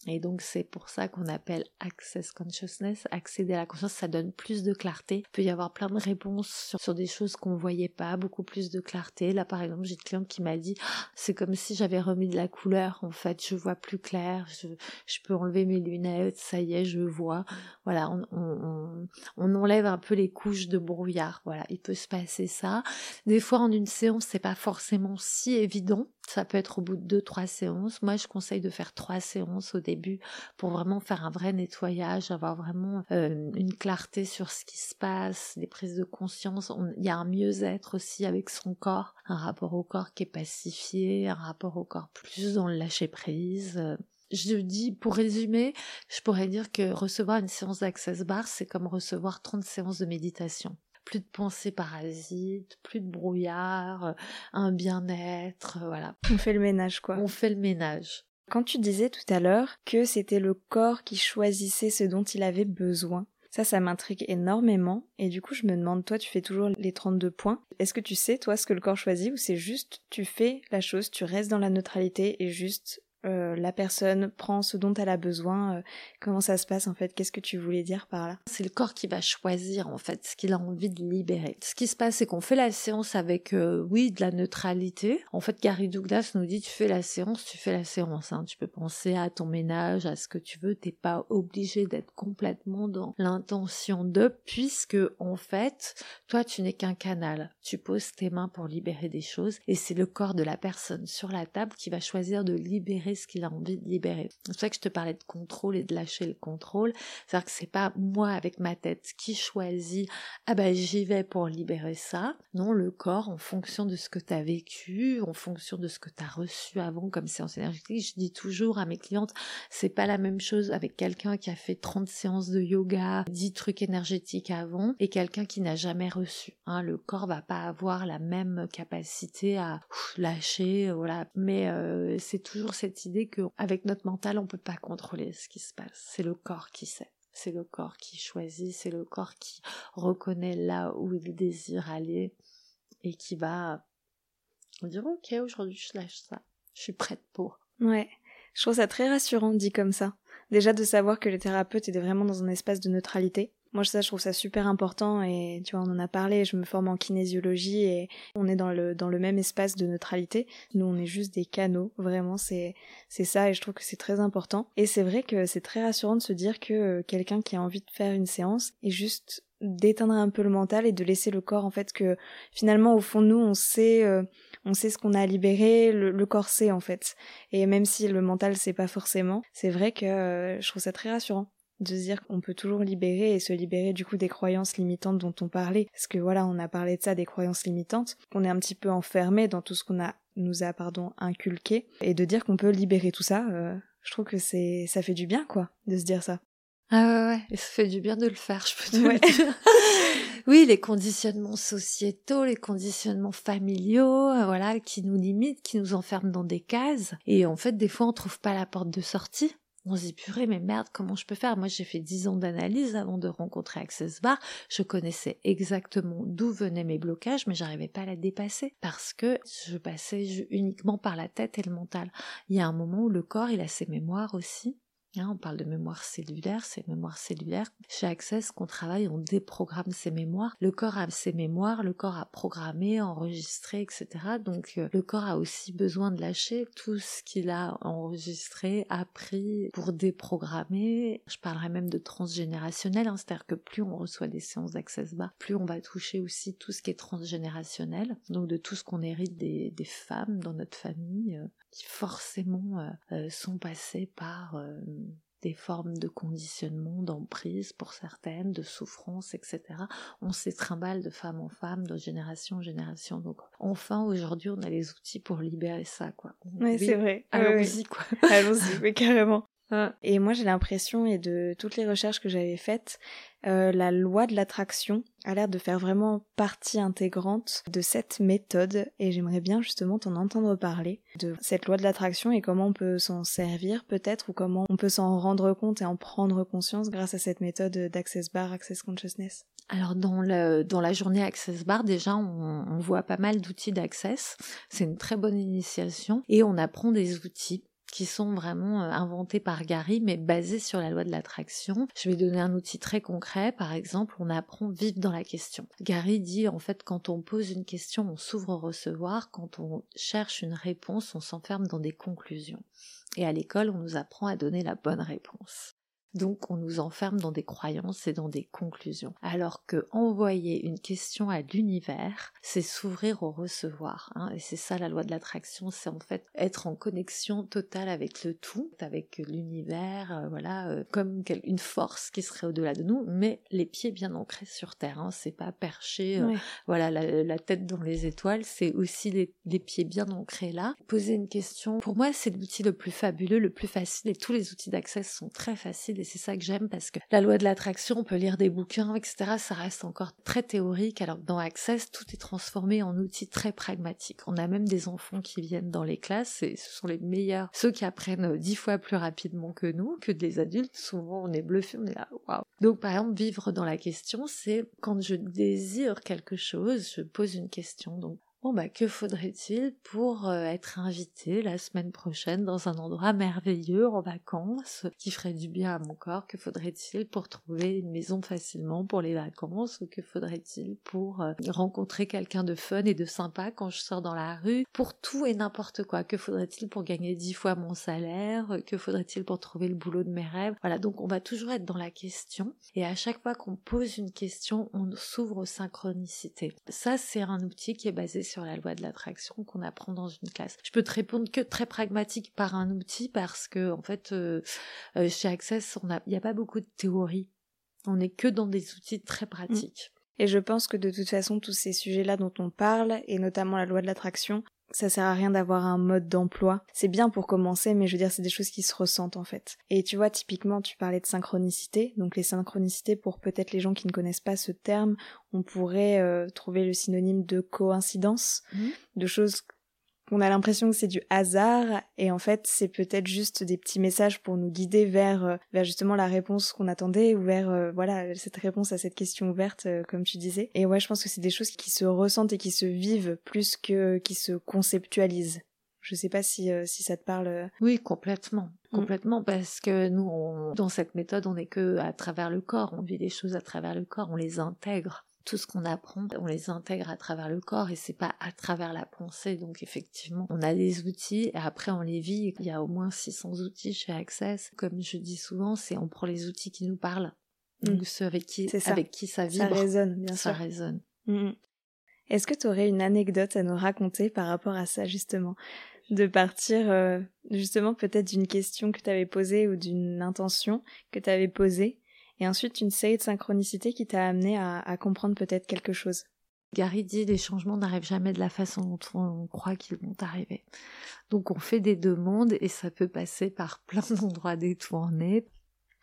Et donc c'est pour ça qu'on appelle Access Consciousness, accéder à la conscience, ça donne plus de clarté. Il peut y avoir plein de réponses sur, des choses qu'on voyait pas, beaucoup plus de clarté. Là par exemple, j'ai une cliente qui m'a dit, ah, c'est comme si j'avais remis de la couleur, en fait, je vois plus clair, je, je peux enlever mes lunettes, ça y est, je vois. Voilà, on, on, on enlève un peu les couches de brouillard. Voilà, il peut se passer ça. Des fois en une séance, c'est pas forcément si évident. Ça peut être au bout de deux, trois séances. Moi, je conseille de faire trois séances au début pour vraiment faire un vrai nettoyage, avoir vraiment euh, une clarté sur ce qui se passe, des prises de conscience. Il y a un mieux-être aussi avec son corps, un rapport au corps qui est pacifié, un rapport au corps plus dans le lâcher prise. Je dis, pour résumer, je pourrais dire que recevoir une séance d'Access Bar, c'est comme recevoir 30 séances de méditation plus de pensées parasites, plus de brouillard, euh, un bien-être, euh, voilà. On fait le ménage, quoi. On fait le ménage. Quand tu disais tout à l'heure que c'était le corps qui choisissait ce dont il avait besoin, ça, ça m'intrigue énormément. Et du coup, je me demande, toi, tu fais toujours les 32 points. Est-ce que tu sais, toi, ce que le corps choisit ou c'est juste, tu fais la chose, tu restes dans la neutralité et juste euh, la personne prend ce dont elle a besoin. Euh, comment ça se passe en fait Qu'est-ce que tu voulais dire par là? C'est le corps qui va choisir en fait ce qu'il a envie de libérer. Ce qui se passe, c'est qu'on fait la séance avec, euh, oui, de la neutralité. En fait, Gary Douglas nous dit tu fais la séance, tu fais la séance. Hein. Tu peux penser à ton ménage, à ce que tu veux. T'es pas obligé d'être complètement dans l'intention de, puisque en fait, toi, tu n'es qu'un canal. Tu poses tes mains pour libérer des choses, et c'est le corps de la personne sur la table qui va choisir de libérer ce qu'il a envie de libérer. C'est pour ça que je te parlais de contrôle et de lâcher le contrôle. C'est-à-dire que c'est pas moi avec ma tête qui choisit, ah ben j'y vais pour libérer ça. Non, le corps, en fonction de ce que tu as vécu, en fonction de ce que tu as reçu avant comme séance énergétique, je dis toujours à mes clientes, c'est pas la même chose avec quelqu'un qui a fait 30 séances de yoga, 10 trucs énergétiques avant, et quelqu'un qui n'a jamais reçu. Hein, le corps va pas avoir la même capacité à lâcher, voilà. Mais euh, c'est toujours cette idée qu'avec notre mental, on peut pas contrôler ce qui se passe. C'est le corps qui sait. C'est le corps qui choisit, c'est le corps qui reconnaît là où il désire aller et qui va dire ok aujourd'hui je lâche ça, je suis prête pour. Ouais, je trouve ça très rassurant dit comme ça. Déjà de savoir que le thérapeute est vraiment dans un espace de neutralité moi, ça, je trouve ça super important et tu vois, on en a parlé, je me forme en kinésiologie et on est dans le, dans le même espace de neutralité. Nous, on est juste des canaux, vraiment, c'est, c'est ça et je trouve que c'est très important. Et c'est vrai que c'est très rassurant de se dire que euh, quelqu'un qui a envie de faire une séance est juste d'éteindre un peu le mental et de laisser le corps en fait que finalement au fond de nous on sait euh, on sait ce qu'on a à libérer le, le, corps sait en fait et même si le mental sait pas forcément c'est vrai que euh, je trouve ça très rassurant de se dire qu'on peut toujours libérer et se libérer du coup des croyances limitantes dont on parlait. Parce que voilà, on a parlé de ça, des croyances limitantes. On est un petit peu enfermé dans tout ce qu'on a nous a pardon inculqué et de dire qu'on peut libérer tout ça. Euh, je trouve que c'est ça fait du bien quoi de se dire ça. Ah ouais, ouais, ça fait du bien de le faire, je peux te dire. Oui, les conditionnements sociétaux, les conditionnements familiaux, euh, voilà, qui nous limitent, qui nous enferment dans des cases. Et en fait, des fois, on trouve pas la porte de sortie. On se dit purée mais merde comment je peux faire? Moi j'ai fait dix ans d'analyse avant de rencontrer Access Bar. Je connaissais exactement d'où venaient mes blocages mais j'arrivais pas à la dépasser parce que je passais uniquement par la tête et le mental. Il y a un moment où le corps il a ses mémoires aussi Hein, on parle de mémoire cellulaire, c'est mémoire cellulaire. Chez Access, qu'on travaille, on déprogramme ses mémoires. Le corps a ses mémoires, le corps a programmé, enregistré, etc. Donc euh, le corps a aussi besoin de lâcher tout ce qu'il a enregistré, appris pour déprogrammer. Je parlerai même de transgénérationnel, hein, c'est-à-dire que plus on reçoit des séances d'Access Bar, plus on va toucher aussi tout ce qui est transgénérationnel, donc de tout ce qu'on hérite des, des femmes dans notre famille, euh, qui forcément euh, euh, sont passés par euh, des formes de conditionnement, d'emprise pour certaines, de souffrance, etc. On s'est trimballe de femme en femme, de génération en génération. Donc enfin aujourd'hui on a les outils pour libérer ça, quoi. Oui, c'est vrai. Allons-y, quoi. Allons-y, mais carrément. Et moi, j'ai l'impression, et de toutes les recherches que j'avais faites, euh, la loi de l'attraction a l'air de faire vraiment partie intégrante de cette méthode, et j'aimerais bien justement t'en entendre parler de cette loi de l'attraction et comment on peut s'en servir peut-être, ou comment on peut s'en rendre compte et en prendre conscience grâce à cette méthode d'Access Bar, Access Consciousness. Alors dans, le, dans la journée Access Bar, déjà on, on voit pas mal d'outils d'access. C'est une très bonne initiation et on apprend des outils qui sont vraiment euh, inventés par Gary, mais basés sur la loi de l'attraction. Je vais donner un outil très concret. Par exemple, on apprend vivre dans la question. Gary dit, en fait, quand on pose une question, on s'ouvre au recevoir. Quand on cherche une réponse, on s'enferme dans des conclusions. Et à l'école, on nous apprend à donner la bonne réponse. Donc on nous enferme dans des croyances et dans des conclusions. Alors que envoyer une question à l'univers, c'est s'ouvrir au recevoir. Hein. et c'est ça la loi de l'attraction, c'est en fait être en connexion totale avec le tout, avec l'univers, euh, voilà, euh, comme une force qui serait au-delà de nous, mais les pieds bien ancrés sur terre. Hein, c'est pas perché, euh, voilà, la, tête dans les étoiles, c'est aussi les, les pieds bien ancrés là. Poser une question, pour moi c'est l'outil le plus fabuleux, le plus facile, et tous les outils d'accès sont très faciles et c'est ça que j'aime parce que la loi de l'attraction, on peut lire des bouquins, etc. Ça reste encore très théorique, alors que dans Access, tout est transformé en outils très pragmatiques. On a même des enfants qui viennent dans les classes et ce sont les meilleurs, ceux qui apprennent dix fois plus rapidement que nous, que des adultes. Souvent, on est bluffé, on est là, waouh. Donc, par exemple, vivre dans la question, c'est quand je désire quelque chose, je pose une question. Bon bah que faudrait-il pour euh, être invité la semaine prochaine dans un endroit merveilleux en vacances qui ferait du bien à mon corps? Que faudrait-il pour trouver une maison facilement pour les vacances? Que faudrait-il pour euh, rencontrer quelqu'un de fun et de sympa quand je sors dans la rue? Pour tout et n'importe quoi. Que faudrait-il pour gagner dix fois mon salaire? Que faudrait-il pour trouver le boulot de mes rêves? Voilà, donc on va toujours être dans la question. Et à chaque fois qu'on pose une question, on s'ouvre aux synchronicités. Ça c'est un outil qui est basé sur la loi de l'attraction qu'on apprend dans une classe. Je peux te répondre que très pragmatique par un outil parce que en fait euh, euh, chez Access il n'y a pas beaucoup de théorie. On n'est que dans des outils très pratiques. Et je pense que de toute façon, tous ces sujets-là dont on parle, et notamment la loi de l'attraction, ça sert à rien d'avoir un mode d'emploi. C'est bien pour commencer, mais je veux dire, c'est des choses qui se ressentent en fait. Et tu vois, typiquement, tu parlais de synchronicité. Donc les synchronicités, pour peut-être les gens qui ne connaissent pas ce terme, on pourrait euh, trouver le synonyme de coïncidence, mmh. de choses on a l'impression que c'est du hasard et en fait c'est peut-être juste des petits messages pour nous guider vers euh, vers justement la réponse qu'on attendait ou vers euh, voilà cette réponse à cette question ouverte euh, comme tu disais. Et ouais je pense que c'est des choses qui se ressentent et qui se vivent plus que qui se conceptualisent. Je sais pas si si ça te parle oui complètement. Mm. complètement parce que nous dans cette méthode on n'est que à travers le corps. On vit les choses à travers le corps. On les intègre tout ce qu'on apprend, on les intègre à travers le corps et c'est pas à travers la pensée. Donc effectivement, on a des outils et après on les vit. Il y a au moins 600 outils chez Access. Comme je dis souvent, c'est on prend les outils qui nous parlent. Donc mm. ceux avec qui, ça. avec qui ça vibre. Ça résonne, bien ça sûr. Ça résonne. Est-ce que tu aurais une anecdote à nous raconter par rapport à ça justement? De partir euh, justement peut-être d'une question que tu avais posée ou d'une intention que tu avais posée? Et ensuite une série de synchronicités qui t'a amené à, comprendre peut-être quelque chose. Gary dit les changements n'arrivent jamais de la façon dont on croit qu'ils vont arriver. Donc on fait des demandes et ça peut passer par plein d'endroits détournés.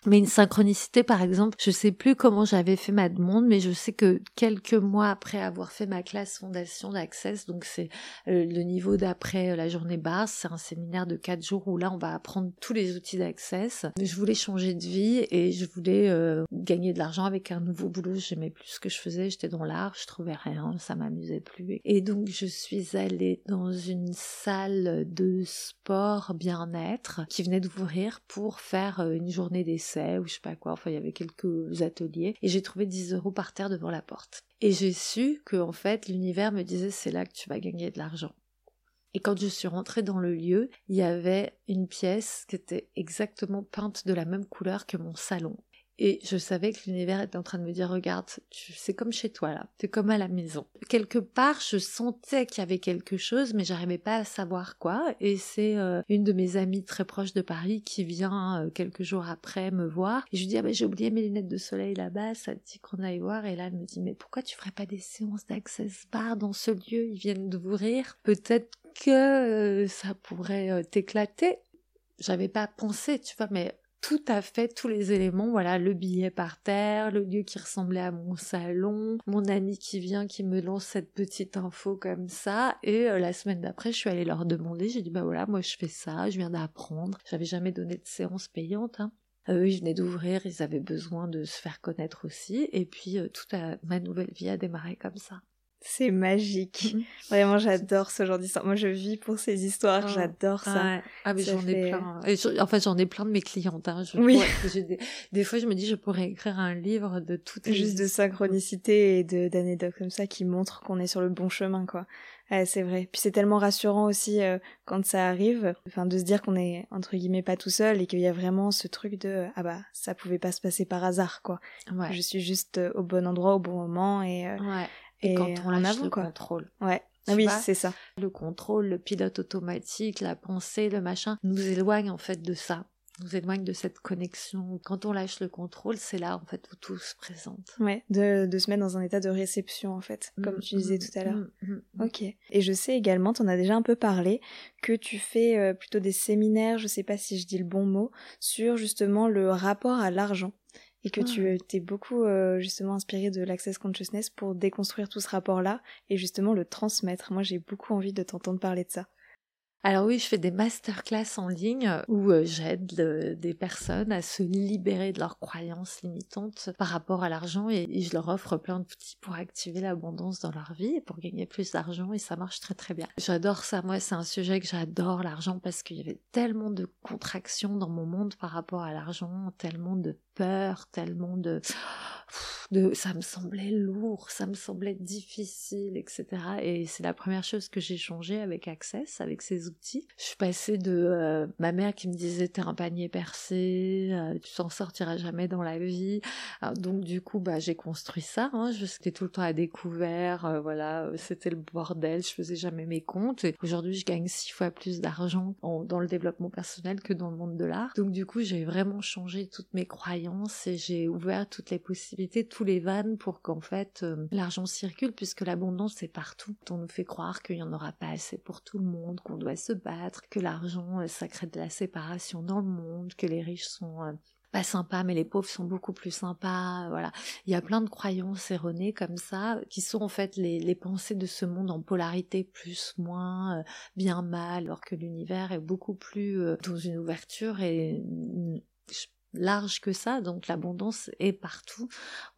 Mais une synchronicité, par exemple, je sais plus comment j'avais fait ma demande, mais je sais que quelques mois après avoir fait ma classe fondation d'Access, donc c'est euh, le niveau d'après euh, la journée basse, c'est un séminaire de quatre jours où là on va apprendre tous les outils d'Access. Je voulais changer de vie et je voulais euh, gagner de l'argent avec un nouveau boulot. J'aimais plus ce que je faisais, j'étais dans l'art, je trouvais rien, ça m'amusait plus. Et donc je suis allée dans une salle de sport bien-être qui venait d'ouvrir pour faire une journée ou je sais pas quoi. Enfin, il y avait quelques ateliers et j'ai trouvé 10 euros par terre devant la porte. Et j'ai su que, en fait, l'univers me disait c'est là que tu vas gagner de l'argent. Et quand je suis rentrée dans le lieu, il y avait une pièce qui était exactement peinte de la même couleur que mon salon. Et je savais que l'univers était en train de me dire, regarde, c'est comme chez toi là, c'est comme à la maison. Quelque part, je sentais qu'il y avait quelque chose, mais j'arrivais pas à savoir quoi. Et c'est euh, une de mes amies très proches de Paris qui vient euh, quelques jours après me voir. Et je lui dis, ah ben j'ai oublié mes lunettes de soleil là-bas, ça te dit qu'on aille voir. Et là, elle me dit, mais pourquoi tu ferais pas des séances d'access bar dans ce lieu? Ils viennent d'ouvrir. Peut-être que euh, ça pourrait t'éclater. J'avais pas pensé, tu vois, mais tout à fait tous les éléments. Voilà, le billet par terre, le lieu qui ressemblait à mon salon, mon ami qui vient, qui me lance cette petite info comme ça. Et euh, la semaine d'après, je suis allée leur demander. J'ai dit, bah voilà, moi je fais ça, je viens d'apprendre. J'avais jamais donné de séance payante. Hein. Euh, eux, ils venaient d'ouvrir, ils avaient besoin de se faire connaître aussi. Et puis, euh, toute ma nouvelle vie a démarré comme ça. C'est magique. Mhm. Vraiment, j'adore ce genre d'histoire. Moi, je vis pour ces histoires. Ah, j'adore ça. Ah, mais j'en ai plein. en fait, j'en ai plein de mes clientes. Hein. oui. des... fois, je me dis, je pourrais écrire un livre de toutes les... Juste de synchronicité et de d'anecdotes comme ça qui montrent qu'on est sur le bon chemin, quoi. c'est vrai. Puis c'est tellement rassurant aussi euh, quand ça arrive, enfin de se dire qu'on est entre guillemets pas tout seul et qu'il y a vraiment ce truc de ah bah ça pouvait pas se passer par hasard quoi. Ouais. Je suis juste euh, au bon endroit au bon moment et euh, ouais. Et, quand on lâche le contrôle. Ouais. Ah oui, c'est ça. Le contrôle, le pilote automatique, la pensée, le machin, nous éloigne en fait de ça nous éloigne de cette connexion. Quand on lâche le contrôle, c'est là en fait où tout se présente. Ouais, de, de se mettre dans un état de réception en fait, comme tu disais mm, tout à l'heure. Mm, mm, ok. Et je sais également, tu en as déjà un peu parlé, que tu fais euh, plutôt des séminaires, je sais pas si je dis le bon mot, sur justement le rapport à l'argent et que tu t'es beaucoup euh, justement inspiré de l'Access Consciousness pour déconstruire tout ce rapport-là et justement le transmettre. Moi, j'ai beaucoup envie de t'entendre parler de ça. Alors oui, je fais des masterclass en ligne où euh, j'aide des personnes à se libérer de leurs croyances limitantes par rapport à l'argent et, je leur offre plein d'outils pour activer l'abondance dans leur vie et pour gagner plus d'argent et ça marche très très bien. J'adore ça, moi c'est un sujet que j'adore l'argent parce qu'il y avait tellement de contractions dans mon monde par rapport à l'argent, tellement de tellement de ça me semblait lourd, ça me semblait difficile, etc. Et c'est la première chose que j'ai changé avec Access, avec ces outils. Je suis passée de euh, ma mère qui me disait t'es un panier percé, euh, tu t'en sortiras jamais dans la vie. donc du coup, bah j'ai construit ça. Hein, J'étais tout le temps à découvert, euh, voilà, c'était le bordel. Je faisais jamais mes comptes. Et aujourd'hui, je gagne six fois plus d'argent dans le développement personnel que dans le monde de l'art. Donc du coup, j'ai vraiment changé toutes mes croyances et j'ai ouvert toutes les possibilités les vannes pour qu'en fait euh, l'argent circule puisque l'abondance c'est partout. On nous fait croire qu'il n'y en aura pas assez pour tout le monde, qu'on doit se battre, que l'argent euh, ça crée de la séparation dans le monde, que les riches sont euh, pas sympas mais les pauvres sont beaucoup plus sympas voilà il y a plein de croyances erronées comme ça qui sont en fait les, les pensées de ce monde en polarité plus moins bien mal alors que l'univers est beaucoup plus dans une ouverture et large que ça, donc l'abondance est partout.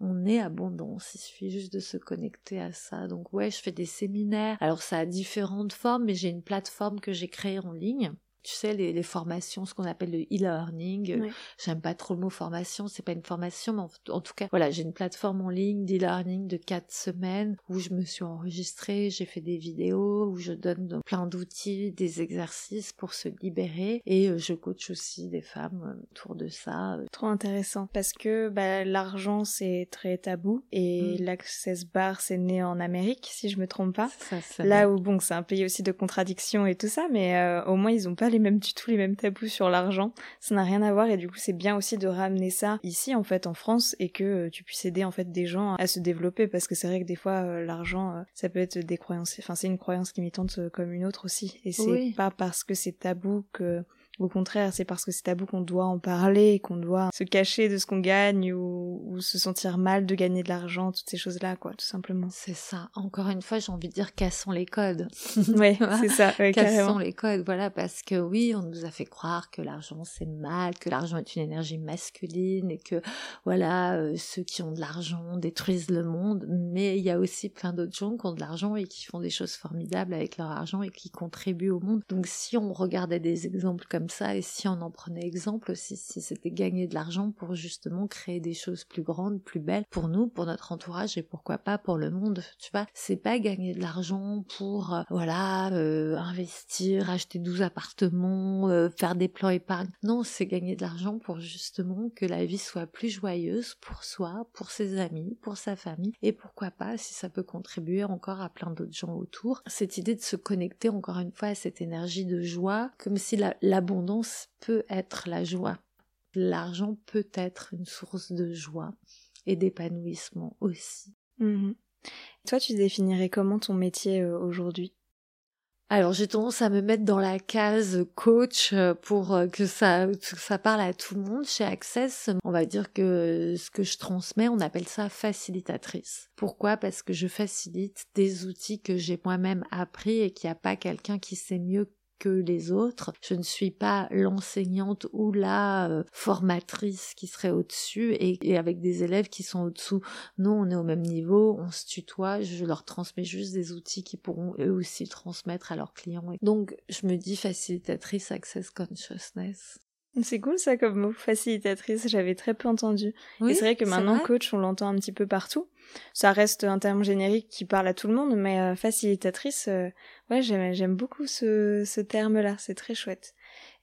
On est abondance, il suffit juste de se connecter à ça. Donc ouais, je fais des séminaires. Alors ça a différentes formes, mais j'ai une plateforme que j'ai créée en ligne tu sais, les, les formations, ce qu'on appelle le e-learning. J'aime pas trop le mot formation, c'est pas une formation, mais en, tout cas, voilà, j'ai une plateforme en ligne d'e-learning de quatre semaines où je me suis enregistrée, j'ai fait des vidéos, où je donne plein d'outils, des exercices pour se libérer et euh, je coach aussi des femmes euh, autour de ça. Trop intéressant parce que bah, l'argent c'est très tabou et mm. l'Access Bar c'est né en Amérique si je me trompe pas. Ça, Là où bon, c'est un pays aussi de contradictions et tout ça, mais euh, au moins ils ont pas les mêmes du tout les mêmes tabous sur l'argent. Ça n'a rien à voir et du coup c'est bien aussi de ramener ça ici en fait en France et que euh, tu puisses aider en fait des gens à se développer parce que c'est vrai que des fois euh, l'argent euh, ça peut être des croyances enfin c'est une croyance limitante comme une autre aussi et c'est pas parce que c'est tabou que Au contraire, c'est parce que c'est tabou qu'on doit en parler, qu'on doit se cacher de ce qu'on gagne ou, se sentir mal de gagner de l'argent, toutes ces choses-là, quoi, tout simplement. C'est ça. Encore une fois, j'ai envie de dire cassons les codes. oui, c'est ça. Ouais, cassons les codes, voilà, parce que oui, on nous a fait croire que l'argent c'est mal, que l'argent est une énergie masculine et que voilà, euh, ceux qui ont de l'argent détruisent le monde. Mais il y a aussi plein d'autres gens qui ont de l'argent et qui font des choses formidables avec leur argent et qui contribuent au monde. Donc si on regardait des exemples comme ça et si on en prenait exemple aussi, si c'était gagner de l'argent pour justement créer des choses plus grandes, plus belles pour nous, pour notre entourage et pourquoi pas pour le monde, tu vois, c'est pas gagner de l'argent pour euh, voilà euh, investir, acheter 12 appartements, euh, faire des plans épargne. Non, c'est gagner de l'argent pour justement que la vie soit plus joyeuse pour soi, pour ses amis, pour sa famille et pourquoi pas si ça peut contribuer encore à plein d'autres gens autour. Cette idée de se connecter encore une fois à cette énergie de joie, comme si l'abondance peut être la joie. L'argent peut être une source de joie et d'épanouissement aussi. Mhm. Toi, tu définirais comment ton métier euh, aujourd'hui? Alors j'ai tendance à me mettre dans la case coach euh, pour euh, que ça, que ça parle à tout le monde. Chez Access, on va dire que ce que je transmets, on appelle ça facilitatrice. Pourquoi? Parce que je facilite des outils que j'ai moi-même appris et qu'il n'y a pas quelqu'un qui sait mieux que les autres. Je ne suis pas l'enseignante ou la euh, formatrice qui serait au-dessus et, avec des élèves qui sont au-dessous. Non, on est au même niveau, on se tutoie, je leur transmets juste des outils qui pourront eux aussi transmettre à leurs clients. Donc, je me dis facilitatrice Access Consciousness. C'est cool ça comme mot, facilitatrice, j'avais très peu entendu. et c'est vrai que maintenant coach, on l'entend un petit peu partout. Ça reste un terme générique qui parle à tout le monde, mais euh, facilitatrice, euh, ouais, j'aime beaucoup ce, ce terme-là, c'est très chouette.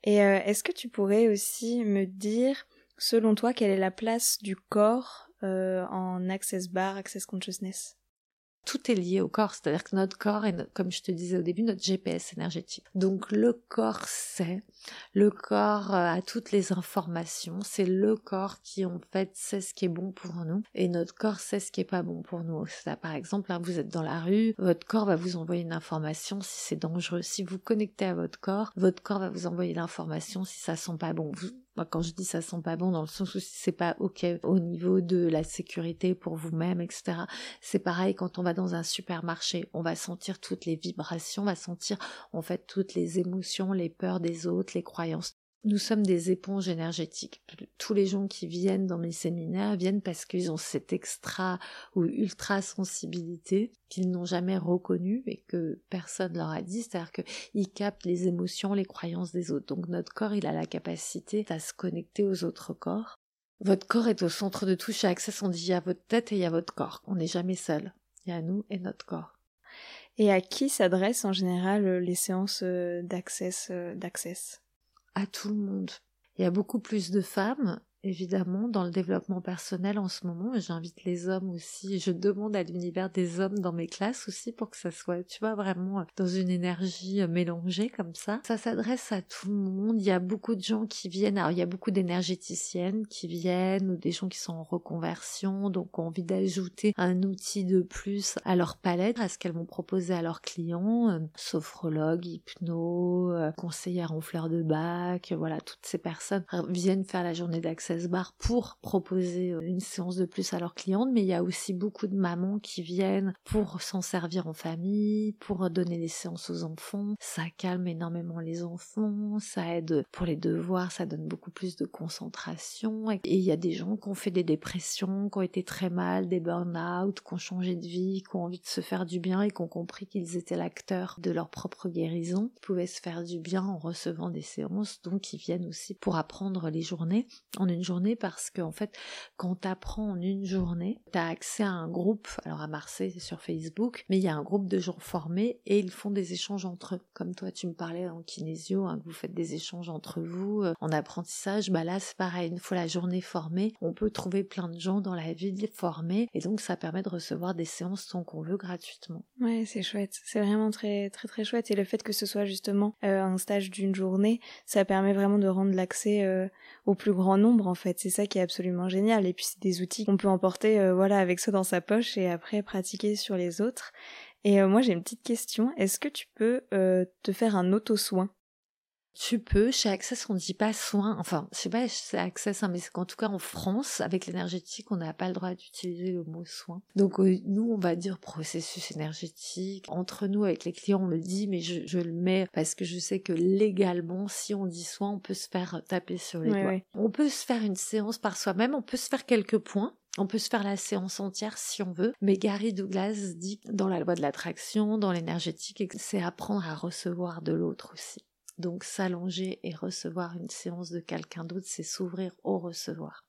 Et euh, est-ce que tu pourrais aussi me dire, selon toi, quelle est la place du corps en Access Bar, Access Consciousness? Tout est lié au corps, c'est-à-dire que notre corps est, comme je te disais au début, notre GPS énergétique. Donc le corps sait, le corps euh, a toutes les informations, c'est le corps qui en fait sait ce qui est bon pour nous et notre corps sait ce qui est pas bon pour nous. Ça, par exemple, hein, vous êtes dans la rue, votre corps va vous envoyer une information si c'est dangereux. Si vous connectez à votre corps, votre corps va vous envoyer l'information si ça sent pas bon. Quand je dis ça sent pas bon, dans le sens où c'est pas ok au niveau de la sécurité pour vous-même, etc. C'est pareil quand on va dans un supermarché, on va sentir toutes les vibrations, on va sentir en fait toutes les émotions, les peurs des autres, les croyances. Nous sommes des éponges énergétiques. Tous les gens qui viennent dans mes séminaires viennent parce qu'ils ont cette extra ou ultra sensibilité qu'ils n'ont jamais reconnue et que personne leur a dit. C'est-à-dire qu'ils captent les émotions, les croyances des autres. Donc notre corps, il a la capacité à se connecter aux autres corps. Votre corps est au centre de tout. Chez Access, on dit il y a votre tête et il y a votre corps. On n'est jamais seul. Il y a nous et notre corps. Et à qui s'adressent en général les séances euh, d'access euh, à tout le monde. Il y a beaucoup plus de femmes évidemment dans le développement personnel en ce moment. J'invite les hommes aussi. Je demande à l'univers des hommes dans mes classes aussi pour que ça soit, tu vois, vraiment dans une énergie mélangée comme ça. Ça s'adresse à tout le monde. Il y a beaucoup de gens qui viennent. Alors, il y a beaucoup d'énergéticiennes qui viennent ou des gens qui sont en reconversion, donc ont envie d'ajouter un outil de plus à leur palette, à ce qu'elles vont proposer à leurs clients. Euh, sophrologue, hypno, euh, conseillère en fleurs de bac, voilà, toutes ces personnes viennent faire la journée d'accès bar pour proposer euh, une séance de plus à leurs clientes, mais il y a aussi beaucoup de mamans qui viennent pour s'en servir en famille, pour donner des séances aux enfants. Ça calme énormément les enfants, ça aide pour les devoirs, ça donne beaucoup plus de concentration. Et il y a des gens qui ont fait des dépressions, qui ont été très mal, des burn-out, qui ont changé de vie, qui ont envie de se faire du bien et qui ont compris qu'ils étaient l'acteur de leur propre guérison, ils pouvaient se faire du bien en recevant des séances, donc ils viennent aussi pour apprendre les journées en une journée parce qu'en fait, quand t'apprends en une journée, t'as accès à un groupe, alors à Marseille c'est sur Facebook, mais il y a un groupe de gens formés et ils font des échanges entre eux. Comme toi tu me parlais en kinésio, hein, vous faites des échanges entre vous, euh, en apprentissage, bah là c'est pareil, une fois la journée formée, on peut trouver plein de gens dans la ville formés et donc ça permet de recevoir des séances tant qu'on veut gratuitement. Ouais, c'est chouette, c'est vraiment très très très chouette et le fait que ce soit justement euh, un stage d'une journée, ça permet vraiment de rendre l'accès euh, au plus grand nombre en fait. C'est ça qui est absolument génial. Et puis c'est des outils qu'on peut emporter euh, voilà avec ça dans sa poche et après pratiquer sur les autres. Et euh, moi j'ai une petite question. Est-ce que tu peux euh, te faire un auto-soin? Tu peux, chez Access, on ne dit pas soin, enfin, je sais pas, c'est Access, hein, mais c'est qu'en tout cas en France, avec l'énergétique, on n'a pas le droit d'utiliser le mot soin. Donc, euh, nous, on va dire processus énergétique. Entre nous, avec les clients, on le dit, mais je, le mets parce que je sais que légalement, si on dit soin, on peut se faire taper sur les doigts. On peut se faire une séance par soi-même, on peut se faire quelques points. On peut se faire la séance entière si on veut, mais Gary Douglas dit dans la loi de l'attraction, dans l'énergétique, c'est apprendre à recevoir de l'autre aussi. Donc s'allonger et recevoir une séance de quelqu'un d'autre, c'est s'ouvrir au recevoir.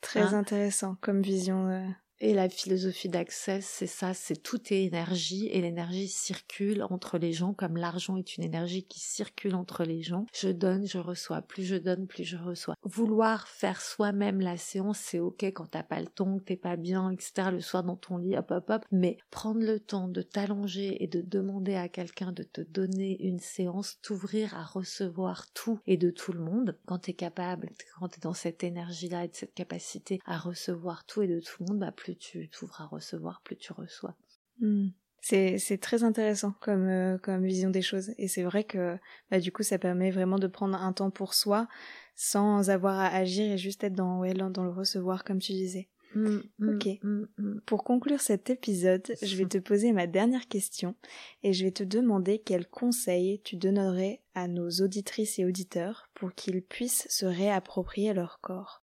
Très hein? intéressant comme vision. Et la philosophie d'accès, c'est ça, c'est tout est énergie et l'énergie circule entre les gens comme l'argent est une énergie qui circule entre les gens. Je donne, je reçois. Plus je donne, plus je reçois. Vouloir faire soi-même la séance, c'est ok quand t'as pas le temps, que t'es pas bien, etc. le soir dans ton lit, hop hop hop. Mais prendre le temps de t'allonger et de demander à quelqu'un de te donner une séance, t'ouvrir à recevoir tout et de tout le monde, quand t'es capable, quand t'es dans cette énergie-là et de cette capacité à recevoir tout et de tout le monde, bah plus tu t'ouvres à recevoir, plus tu reçois. Hmm. C'est, très intéressant comme, euh, comme vision des choses. Et c'est vrai que bah, du coup, ça permet vraiment de prendre un temps pour soi sans avoir à agir et juste être dans, ouais, dans le recevoir, comme tu disais. Hmm, hmm, ok. Pour conclure cet épisode, je vais te poser ma dernière question et je vais te demander quels conseils tu donnerais à nos auditrices et auditeurs pour qu'ils puissent se réapproprier leur corps.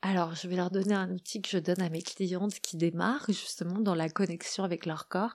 Alors, je vais leur donner un outil que je donne à mes clientes qui démarrent justement dans la connexion avec leur corps.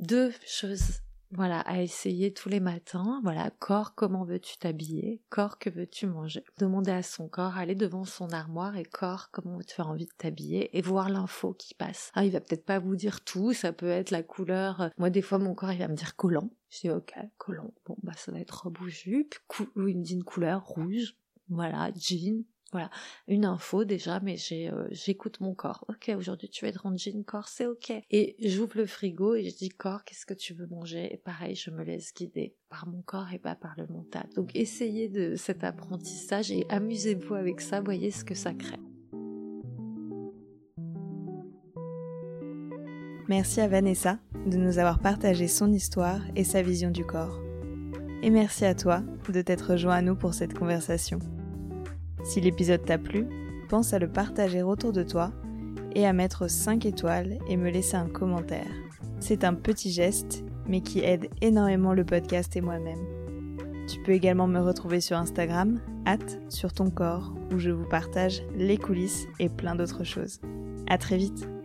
Deux choses, voilà, à essayer tous les matins. Voilà, corps, comment veux-tu t'habiller? Corps, que veux-tu manger? Demander à son corps, aller devant son armoire et corps, comment tu as envie de t'habiller? Et voir l'info qui passe. Ah, il va peut-être pas vous dire tout, ça peut être la couleur. Moi, des fois, mon corps, il va me dire collant. Je dis, ok, collant. Bon, bah, ça va être robe ou jupe. Ou il me dit une couleur rouge. Voilà, jean, voilà, une info déjà, mais euh, j'écoute mon corps. Ok, aujourd'hui tu vas être en jean corps, c'est ok. Et j'ouvre le frigo et je dis corps, qu'est-ce que tu veux manger? Et pareil, je me laisse guider par mon corps et pas par le mental. Donc essayez de cet apprentissage et amusez-vous avec ça, voyez ce que ça crée. Merci à Vanessa de nous avoir partagé son histoire et sa vision du corps. Et merci à toi de t'être rejoint à nous pour cette conversation. Si l'épisode t'a plu, pense à le partager autour de toi et à mettre 5 étoiles et me laisser un commentaire. C'est un petit geste, mais qui aide énormément le podcast et moi-même. Tu peux également me retrouver sur Instagram, hâte sur ton corps, où je vous partage les coulisses et plein d'autres choses. À très vite!